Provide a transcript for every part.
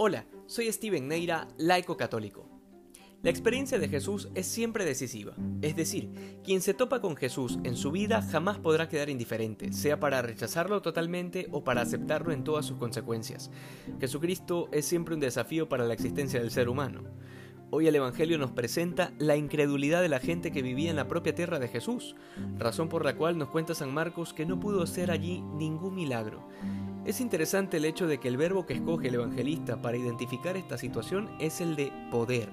Hola, soy Steven Neira, laico católico. La experiencia de Jesús es siempre decisiva, es decir, quien se topa con Jesús en su vida jamás podrá quedar indiferente, sea para rechazarlo totalmente o para aceptarlo en todas sus consecuencias. Jesucristo es siempre un desafío para la existencia del ser humano. Hoy el Evangelio nos presenta la incredulidad de la gente que vivía en la propia tierra de Jesús, razón por la cual nos cuenta San Marcos que no pudo hacer allí ningún milagro. Es interesante el hecho de que el verbo que escoge el evangelista para identificar esta situación es el de poder.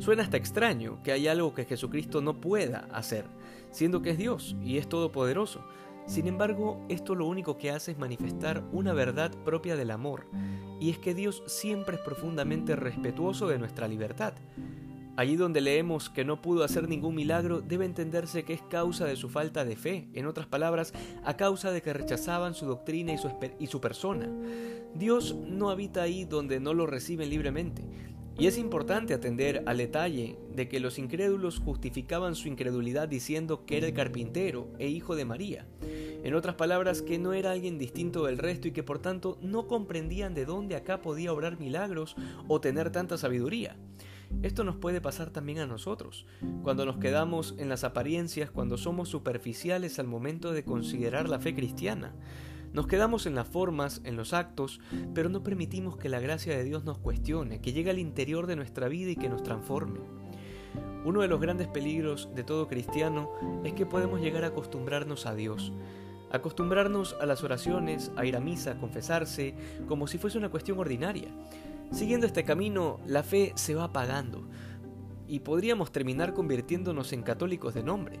Suena hasta extraño que hay algo que Jesucristo no pueda hacer, siendo que es Dios y es todopoderoso. Sin embargo, esto lo único que hace es manifestar una verdad propia del amor, y es que Dios siempre es profundamente respetuoso de nuestra libertad. Allí donde leemos que no pudo hacer ningún milagro, debe entenderse que es causa de su falta de fe, en otras palabras, a causa de que rechazaban su doctrina y su, persona. Dios no habita ahí donde no lo reciben libremente. Y es importante atender al detalle de que los incrédulos justificaban su incredulidad diciendo que era el carpintero e hijo de María. En otras palabras, que no era alguien distinto del resto y que por tanto no comprendían de dónde acá podía obrar milagros o tener tanta sabiduría. Esto nos puede pasar también a nosotros, cuando nos quedamos en las apariencias, cuando somos superficiales al momento de considerar la fe cristiana. Nos quedamos en las formas, en los actos, pero no permitimos que la gracia de Dios nos cuestione, que llegue al interior de nuestra vida y que nos transforme. Uno de los grandes peligros de todo cristiano es que podemos llegar a acostumbrarnos a Dios, acostumbrarnos a las oraciones, a ir a misa, a confesarse, como si fuese una cuestión ordinaria. Siguiendo este camino, la fe se va apagando y podríamos terminar convirtiéndonos en católicos de nombre.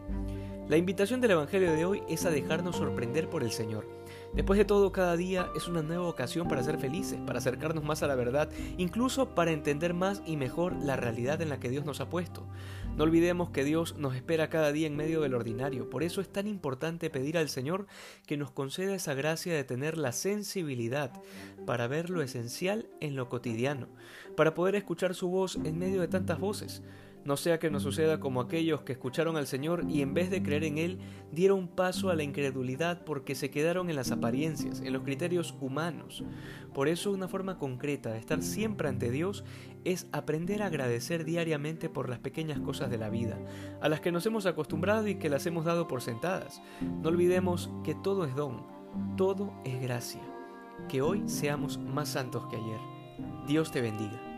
La invitación del Evangelio de hoy es a dejarnos sorprender por el Señor. Después de todo, cada día es una nueva ocasión para ser felices, para acercarnos más a la verdad, incluso para entender más y mejor la realidad en la que Dios nos ha puesto. No olvidemos que Dios nos espera cada día en medio del ordinario, por eso es tan importante pedir al Señor que nos conceda esa gracia de tener la sensibilidad para ver lo esencial en lo cotidiano, para poder escuchar su voz en medio de tantas voces no sea que nos suceda como aquellos que escucharon al Señor y en vez de creer en Él, dieron paso a la incredulidad porque se quedaron en las apariencias, en los criterios humanos. Por eso una forma concreta de estar siempre ante Dios es aprender a agradecer diariamente por las pequeñas cosas de la vida, a las que nos hemos acostumbrado y que las hemos dado por sentadas. No olvidemos que todo es don, todo es gracia. Que hoy seamos más santos que ayer. Dios te bendiga.